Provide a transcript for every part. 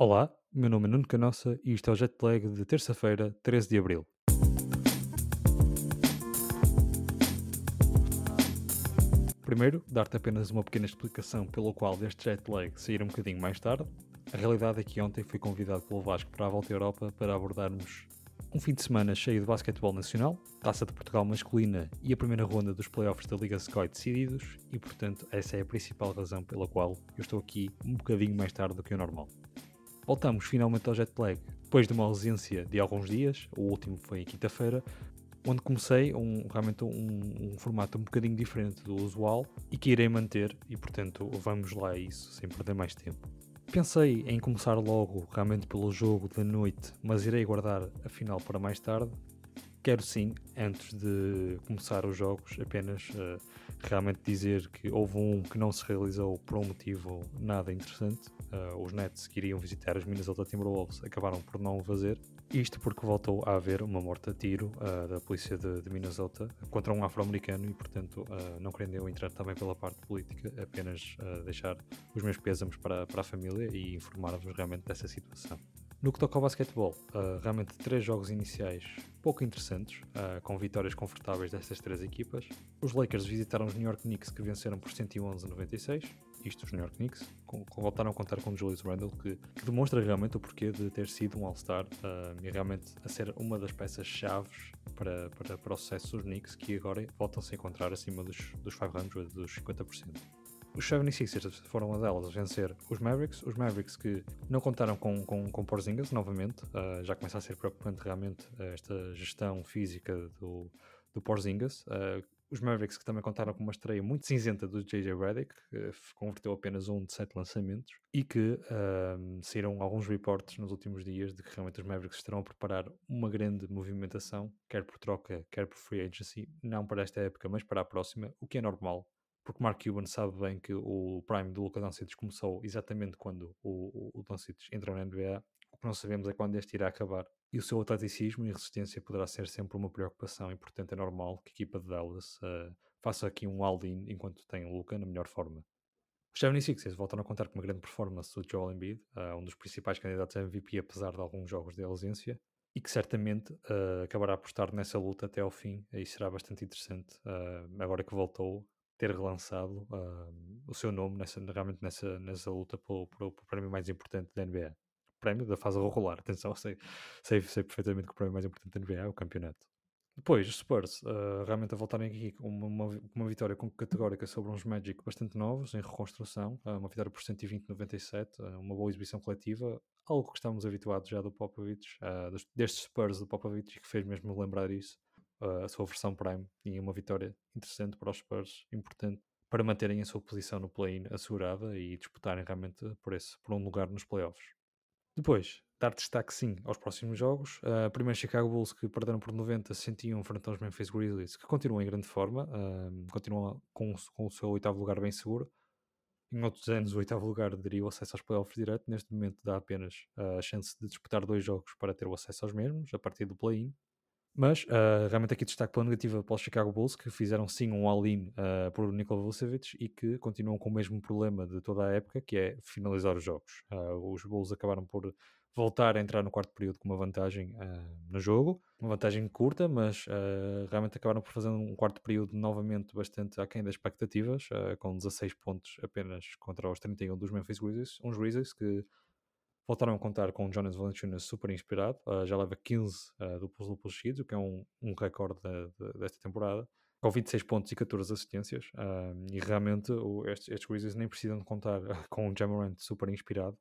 Olá, meu nome é Nuno Canossa e isto é o Jetlag de terça-feira, 13 de Abril. Primeiro, dar-te apenas uma pequena explicação pelo qual este jetlag sair um bocadinho mais tarde. A realidade é que ontem fui convidado pelo Vasco para a Volta à Europa para abordarmos um fim de semana cheio de basquetebol nacional, Taça de Portugal masculina e a primeira ronda dos playoffs da Liga Scout decididos e, portanto, essa é a principal razão pela qual eu estou aqui um bocadinho mais tarde do que o normal. Voltamos finalmente ao jet lag, depois de uma ausência de alguns dias, o último foi em quinta-feira, onde comecei um, realmente um, um, formato um bocadinho diferente do usual e que irei manter, e portanto vamos lá a isso sem perder mais tempo. Pensei em começar logo realmente pelo jogo da noite, mas irei guardar a final para mais tarde. Quero sim, antes de começar os jogos, apenas uh, realmente dizer que houve um que não se realizou por um motivo nada interessante. Uh, os Nets que iriam visitar os Minnesota Timberwolves acabaram por não o fazer. Isto porque voltou a haver uma morte a tiro uh, da polícia de, de, Minnesota contra um afro-americano e, portanto, não querendo eu entrar também pela parte política, apenas deixar os meus pésamos para, para a família e informar-vos realmente dessa situação. No que toca ao basquetebol, uh, realmente três jogos iniciais pouco interessantes, uh, com vitórias confortáveis destas três equipas. Os Lakers visitaram os New York Knicks que venceram por 111-96. Isto, os New York Knicks, com, com, voltaram a contar com Julius Randle, que, que, demonstra realmente o porquê de ter sido um All-Star uh, e realmente a ser uma das peças-chaves para, para, para o sucesso dos Knicks, que agora voltam-se a encontrar acima dos, dos 500, dos 50%. Os 76ers foram a delas vencer os Mavericks. Os Mavericks que não contaram com, com, com Porzingas novamente. Uh, já começa a ser preocupante realmente uh, esta gestão física do, do Porzingas. Uh, os Mavericks que também contaram com uma estreia muito cinzenta do J.J. Redick, que converteu apenas um de sete lançamentos, e que uh, saíram alguns reportes nos últimos dias de que realmente os Mavericks estarão a preparar uma grande movimentação, quer por troca, quer por free agency, não para esta época, mas para a próxima, o que é normal, porque Mark Cuban sabe bem que o prime do Luka Doncic começou exatamente quando o, o, o Doncic entrou na NBA. O que não sabemos é quando este irá acabar. E o seu atleticismo e resistência poderá ser sempre uma preocupação e, portanto, é normal que a equipa de Dallas uh, faça aqui um all-in enquanto tem o Luka na melhor forma. Os 76ers voltaram a contar com uma grande performance do Joel Embiid, uh, um dos principais candidatos a MVP apesar de alguns jogos de ausência, e que certamente uh, acabará a apostar nessa luta até ao fim, e será bastante interessante, agora que voltou ter relançado uh, o seu nome nessa, realmente nessa, nessa luta pelo, pelo, pelo, prémio mais importante da NBA. O prémio da fase regular, atenção, sei, sei, sei perfeitamente que o prémio mais importante da NBA é o campeonato. Depois, os Spurs uh, realmente a voltarem aqui com uma, uma, uma, vitória categórica sobre uns Magic bastante novos, em reconstrução, uh, uma vitória por 120-97, uh, uma boa exibição coletiva, algo que estamos habituados já do Popovich, destes Spurs do Popovich, que fez mesmo lembrar isso a sua versão Prime e uma vitória interessante para os Spurs, importante para manterem a sua posição no play-in assegurada e disputarem realmente por, esse, por um lugar nos playoffs. Depois, dar destaque sim aos próximos jogos. Uh, primeiro Chicago Bulls que perderam por 90 sentiam frente aos Memphis Grizzlies que continuam em grande forma, uh, continuam com, com, o seu oitavo lugar bem seguro. Em outros anos o oitavo lugar daria o acesso aos playoffs direto, neste momento dá apenas uh, a chance de disputar dois jogos para ter o acesso aos mesmos, a partir do play-in. Mas uh, realmente aqui destaque pela negativa para os Chicago Bulls, que fizeram sim um all-in uh, por Nikola Vucevic e que continuam com o mesmo problema de toda a época, que é finalizar os jogos. Uh, os Bulls acabaram por voltar a entrar no quarto período com uma vantagem no jogo, uma vantagem curta, mas realmente acabaram por fazer um quarto período novamente bastante aquém das expectativas, com 16 pontos apenas contra os 31 dos Memphis Grizzlies, uns Grizzlies que Voltaram a contar com Jonas Valanciunas super inspirado, uh, já leva 15 uh, duplos duplos seguidos, o que é um, um recorde de, de, desta temporada, com 26 pontos e 14 assistências, uh, e realmente o, estes, estes Grizzlies nem precisam de contar com o Jamorant super inspirado,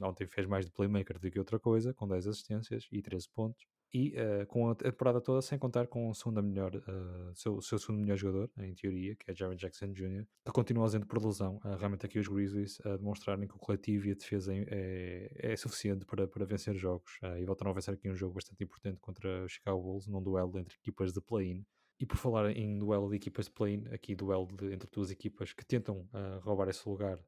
ontem fez mais de playmaker do que outra coisa, com 10 assistências e 13 pontos, e uh, com a temporada toda sem contar com o segundo melhor, uh, seu, seu segundo melhor jogador, em teoria, que é Jared Jackson Jr., que continua ausente por lesão. Uh, realmente aqui os Grizzlies a demonstrarem que o coletivo e a defesa é, é, suficiente para, para vencer jogos, e voltaram a vencer aqui um jogo bastante importante contra os Chicago Bulls, num duelo entre equipas de play-in. E por falar em duelo de equipas de play-in, aqui duelo de, entre duas equipas que tentam roubar esse lugar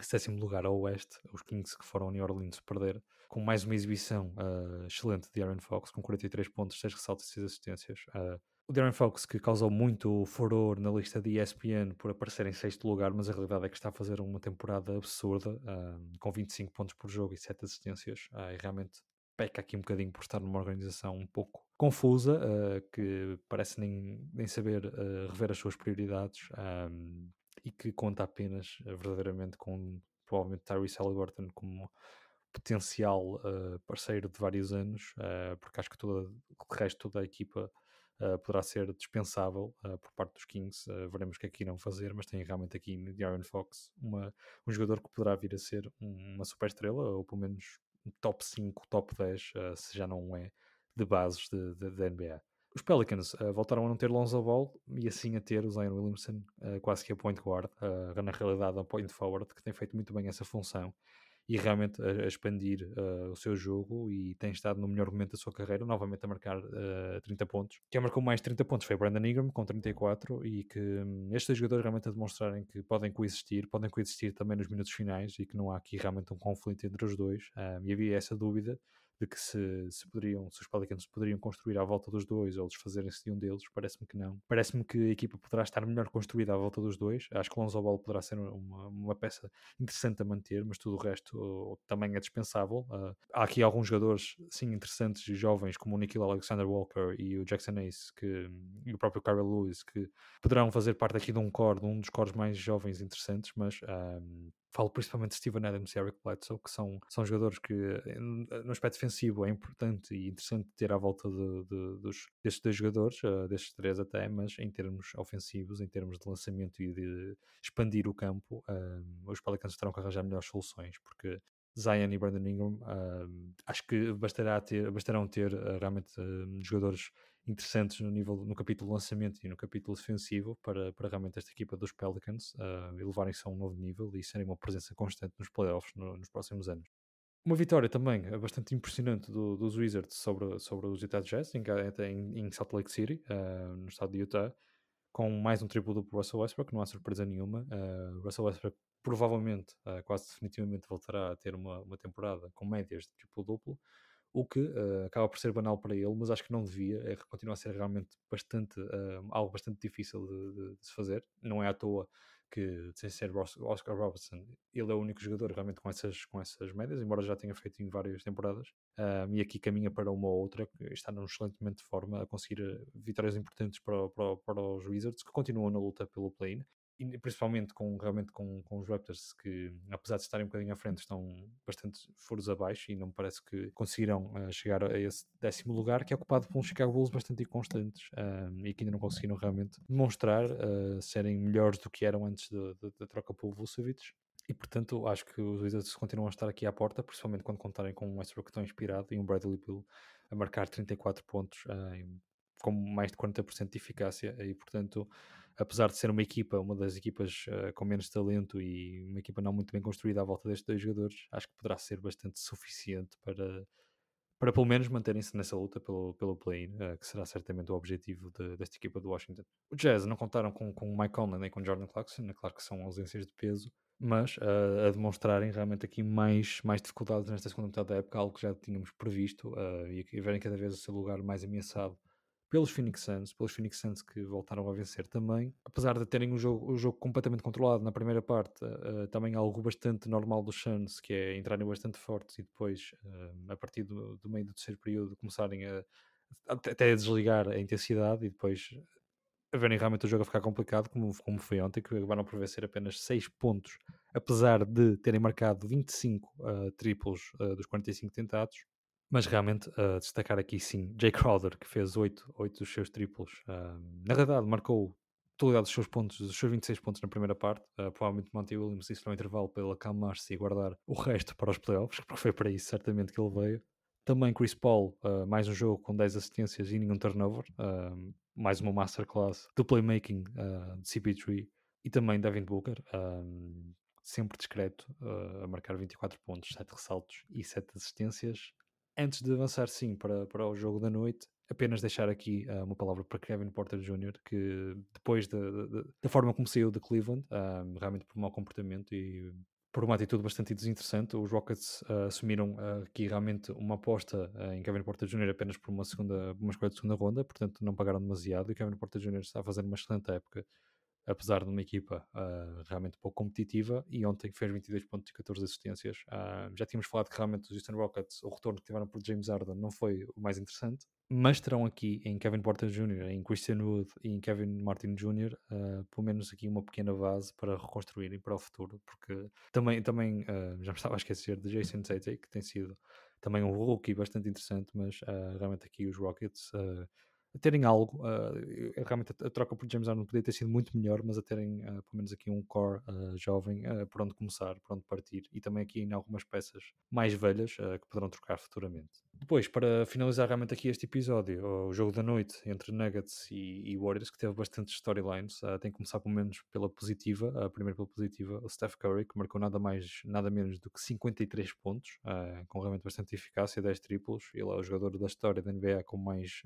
sétimo lugar ao oeste, os Kings que foram a New Orleans perder, com mais uma exibição uh, excelente de Aaron Fox, com 43 pontos, 6 ressaltos e 6 assistências. Uh, O Darren Fox, que causou muito furor na lista de ESPN por aparecer em sexto lugar, mas a realidade é que está a fazer uma temporada absurda, uh, com 25 pontos por jogo e 7 assistências, e realmente peca aqui um bocadinho por estar numa organização um pouco confusa, que parece nem, nem saber rever as suas prioridades e que conta apenas verdadeiramente com provavelmente Tyrese Halliburton como potencial parceiro de vários anos, porque acho que toda, o resto toda a equipa uh, poderá ser dispensável uh, por parte dos Kings. Uh, veremos o que é que irão fazer, mas tem realmente aqui no Aaron Fox uma, um jogador que poderá vir a ser uma super estrela, ou pelo menos top 5, top 10, se já não é, de bases da NBA. Os Pelicans uh, voltaram a não ter Lonzo Ball e assim a ter o Zion Williamson uh, quase que a point guard, uh, na realidade a point forward, que tem feito muito bem essa função e realmente a, a expandir uh, o seu jogo e tem estado no melhor momento da sua carreira, novamente a marcar uh, eh, 30 pontos. Quem marcou mais 30 pontos foi Brandon Ingram, com 34, e que um, estes dois jogadores realmente a demonstrarem que podem coexistir, podem coexistir também nos minutos finais e que não há aqui realmente um conflito entre os dois. Um, e havia essa dúvida de que se, se, poderiam, se os Pelicans poderiam construir à volta dos dois ou desfazerem-se de um deles, parece-me que não. Parece-me que a equipa poderá estar melhor construída à volta dos dois. Acho que Lonzo Ball poderá ser uma, uma peça interessante a manter, mas tudo o resto também é dispensável. Uh, há aqui alguns jogadores, sim, interessantes e jovens, como o Nikhil Alexander Walker e o Jackson Ace, que, e o próprio Kyle Lewis, que poderão fazer parte aqui de um core, de um dos cores mais jovens interessantes, mas um, falo principalmente de Steven Adams e Eric Bledsoe, que são, são jogadores que no aspecto defensivo é importante e interessante ter à volta de, de, dos, destes dois jogadores, uh, destes três até, mas em termos ofensivos, em termos de lançamento e de expandir o campo, uh, os Pelicans terão que arranjar melhores soluções, porque Zion e Brandon Ingram uh, acho que bastará ter, bastarão ter realmente jogadores interessantes no nível no capítulo lançamento e no capítulo defensivo para, para realmente esta equipa dos Pelicans uh, elevarem-se a um novo nível e serem uma presença constante nos playoffs no, nos próximos anos. Uma vitória também bastante impressionante do, dos Wizards sobre, sobre os Utah Jazz em, em, em Salt Lake City, uh, no estado de Utah, com mais um triplo duplo Russell Westbrook, não há surpresa nenhuma. Uh, Russell Westbrook provavelmente, uh, quase definitivamente, voltará a ter uma, uma temporada com médias de triplo duplo o que uh, acaba por ser banal para ele, mas acho que não devia, é, continua a ser realmente bastante, uh, algo bastante difícil de, de, de, se fazer, não é à toa que, sem ser Oscar Robertson, ele é o único jogador realmente com essas, com essas médias, embora já tenha feito em várias temporadas, uh, e aqui caminha para uma ou outra, está num excelente momento de forma a conseguir vitórias importantes para, para, para os Wizards, que continuam na luta pelo play-in, principalmente com, realmente com, com os Raptors que apesar de estarem um bocadinho à frente estão bastante furos abaixo e não me parece que conseguiram uh, chegar a esse décimo lugar que é ocupado por uns Chicago Bulls bastante inconstantes uh, e que ainda não conseguiram realmente demonstrar uh, serem melhores do que eram antes da troca pelo Vucevic. E portanto acho que os Wizards continuam a estar aqui à porta principalmente quando contarem com um Westbrook tão inspirado e um Bradley Bill a marcar 34 pontos com mais de 40% de eficácia e portanto apesar de ser uma equipa, uma das equipas uh, com menos talento e uma equipa não muito bem construída à volta destes dois jogadores, acho que poderá ser bastante suficiente para, para pelo menos manterem-se nessa luta pelo, pelo play-in, uh, que será certamente o objetivo de, desta equipa do Washington. O Jazz não contaram com, com o Mike Conley nem com o Jordan Clarkson, é claro que são ausências de peso, mas uh, a demonstrarem realmente aqui mais, mais dificuldades nesta segunda metade da época, algo que já tínhamos previsto e a verem cada vez o seu lugar mais ameaçado pelos Phoenix Suns, pelos Phoenix Suns que voltaram a vencer também. Apesar de terem o jogo, jogo completamente controlado na primeira parte, uh, também algo bastante normal dos Suns, que é entrarem bastante fortes e depois, uh, a partir do, do, meio do terceiro período, começarem a até a desligar a intensidade e depois a verem realmente o jogo a ficar complicado, como, como foi ontem, que acabaram por vencer apenas 6 pontos, apesar de terem marcado 25 uh, triplos dos 45 tentados mas realmente, uh, destacar aqui sim, Jay Crowder, que fez 8, 8 dos seus triplos. Uh, na realidade, marcou totalidade dos seus pontos, dos seus 26 pontos na primeira parte. Uh, provavelmente Monty Williams isso no intervalo para ele acalmar-se e guardar o resto para os playoffs, que foi para isso certamente que ele veio. Também Chris Paul, uh, mais um jogo com 10 assistências e nenhum turnover. Uh, mais uma masterclass do playmaking de CP3. E também Devin Booker, sempre discreto, a marcar 24 pontos, 7 ressaltos e 7 assistências antes de avançar sim para, para o jogo da noite, apenas deixar aqui uh, uma palavra para Kevin Porter Jr., que depois de, de, da forma como saiu de Cleveland, uh, realmente por mau comportamento e por uma atitude bastante desinteressante. Os Rockets uh, assumiram aqui realmente uma aposta em Kevin Porter Jr. apenas por uma, segunda, uma escolha de segunda ronda, portanto não pagaram demasiado. E Kevin Porter Jr. está a fazer uma excelente época, apesar de uma equipa realmente pouco competitiva. E ontem fez 22 pontos e 14 assistências. já tínhamos falado que realmente os Houston Rockets, o retorno que tiveram por James Harden, não foi o mais interessante mas terão aqui em Kevin Porter Jr., em Christian Wood e em Kevin Martin Jr., uh, pelo menos aqui uma pequena base para reconstruírem para o futuro, porque também, também uh, já me estava a esquecer de Jason Tate, que tem sido também um rookie bastante interessante, mas uh, realmente aqui os Rockets terem algo, uh, realmente a, a, troca por James Harden podia ter sido muito melhor, mas a terem uh, pelo menos aqui um core uh, jovem por onde começar, por onde partir e também aqui em algumas peças mais velhas que poderão trocar futuramente. Depois, para finalizar realmente aqui este episódio, o jogo da noite entre Nuggets e, e Warriors, que teve bastantes storylines, tem que começar pelo menos pela positiva, primeiro pela positiva, o Steph Curry, que marcou nada mais, nada menos do que 53 pontos, com realmente bastante eficácia, 10 triplos, ele é o jogador da história da NBA com mais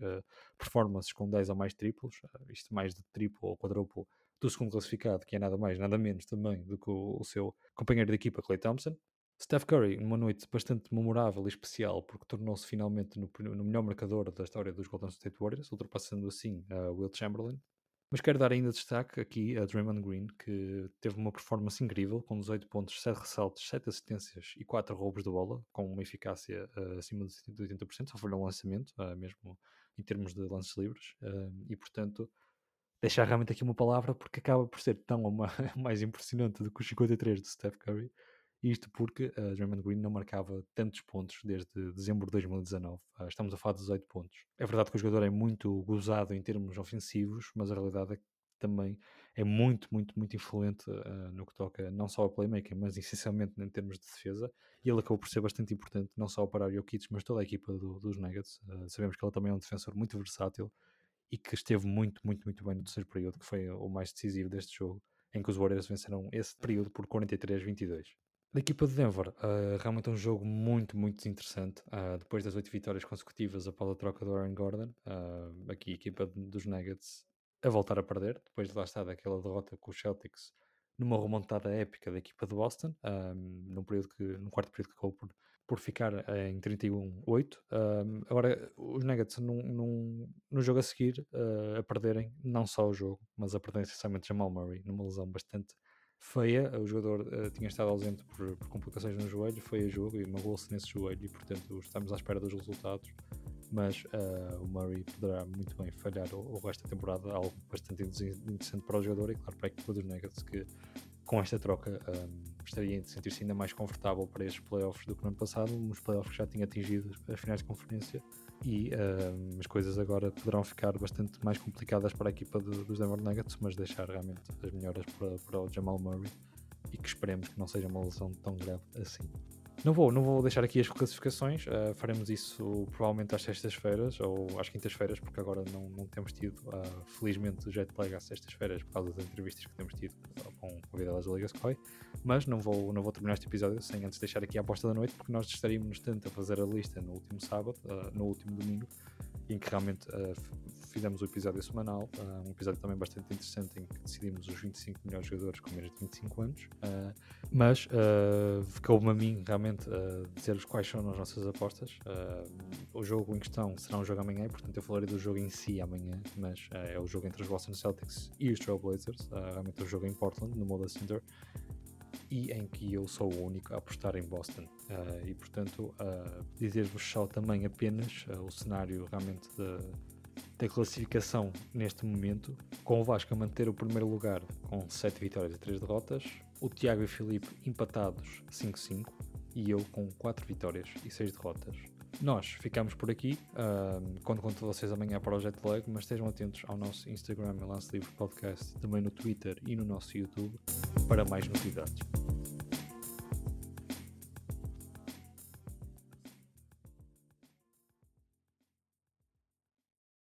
performance performances com 10 ou mais triplos, isto mais de triplo ou quadruplo do segundo classificado, que é nada mais, nada menos também do que o, o seu companheiro de equipa, Clay Thompson. Steph Curry, numa noite bastante memorável e especial, porque tornou-se finalmente no, no, melhor marcador da história dos Golden State Warriors, ultrapassando assim a uh, Will Chamberlain. Mas quero dar ainda destaque aqui a Draymond Green, que teve uma performance incrível, com 18 pontos, 7 ressaltos, 7 assistências e 4 roubos de bola, com uma eficácia uh, acima de 80%, só foi um lançamento, uh, mesmo em termos de lances livres, uh, e portanto deixar realmente aqui uma palavra porque acaba por ser tão uma, mais impressionante do que os 53 de Steph Curry, isto porque uh, Draymond Green não marcava tantos pontos desde dezembro de 2019. Uh, ah, estamos a falar de 18 pontos. É verdade que o jogador é muito gozado em termos ofensivos, mas a realidade é que também é muito, muito, muito influente uh, no que toca não só ao playmaker, mas essencialmente em termos de defesa. E ele acabou por ser bastante importante, não só para o Jokic, mas toda a equipa do, dos Nuggets. Uh, sabemos que ele também é um defensor muito versátil e que esteve muito, muito, muito bem no terceiro período, que foi o mais decisivo deste jogo, em que os Warriors venceram esse período por 43-22. Da equipa de Denver, uh, realmente um jogo muito, muito interessante. Uh, depois das oito vitórias consecutivas após a troca do Aaron Gordon, uh, aqui a equipa dos Nuggets a voltar a perder, depois de lá estar daquela derrota com os Celtics numa remontada épica da equipa de Boston, um, num, período que, num quarto período que acabou por, por ficar em 31-8. Um, agora, os Nuggets num, num, no jogo a seguir uh, a perderem não só o jogo, mas a perderem essencialmente Jamal Murray, numa lesão bastante feia. O jogador uh, tinha estado ausente por, por, complicações no joelho, foi a jogo e magoou-se nesse joelho e, portanto, estamos à espera dos resultados mas uh, o Murray poderá muito bem falhar o, o, resto da temporada, algo bastante interessante para o jogador e claro para a equipa dos Nuggets que com esta troca um, estaria a sentir-se ainda mais confortável para estes playoffs do que no ano passado, uns playoffs que já tinha atingido as finais de conferência e um, as coisas agora poderão ficar bastante mais complicadas para a equipa do, dos Denver Nuggets, mas deixar realmente as melhoras para, para o Jamal Murray e que esperemos que não seja uma lesão tão grave assim. Não vou, não vou deixar aqui as classificações, uh, faremos isso provavelmente às sextas-feiras ou às quintas-feiras, porque agora não, não temos tido, uh, felizmente, o jet lag às sextas-feiras por causa das entrevistas que temos tido com convidadas da Liga Sky. Mas não vou, não vou terminar este episódio sem antes deixar aqui a aposta da noite, porque nós estaríamos tanto a fazer a lista no último sábado, uh, no último domingo, em que realmente uh, fizemos o episódio semanal, uh, um episódio também bastante interessante em que decidimos os 25 melhores jogadores com menos de 25 anos, uh, mas uh, cabe-me a mim realmente dizer-vos quais são as nossas apostas. o jogo em questão será um jogo amanhã, portanto eu falarei do jogo em si amanhã, mas é o jogo entre os Boston Celtics e os Trailblazers, realmente é o jogo em Portland, no Moda Center e em que eu sou o único a apostar em Boston. Uh, e portanto, uh, dizer-vos só também apenas uh, o cenário realmente da classificação neste momento, com o Vasco a manter o primeiro lugar com 7 vitórias e 3 derrotas, o Tiago e o Filipe empatados 5-5 e eu com 4 vitórias e 6 derrotas. Nós ficamos por aqui. Uh, conto com vocês amanhã para o Jetlag, mas estejam atentos ao nosso Instagram, Lance Livre Podcast, também no Twitter e no nosso YouTube para mais novidades.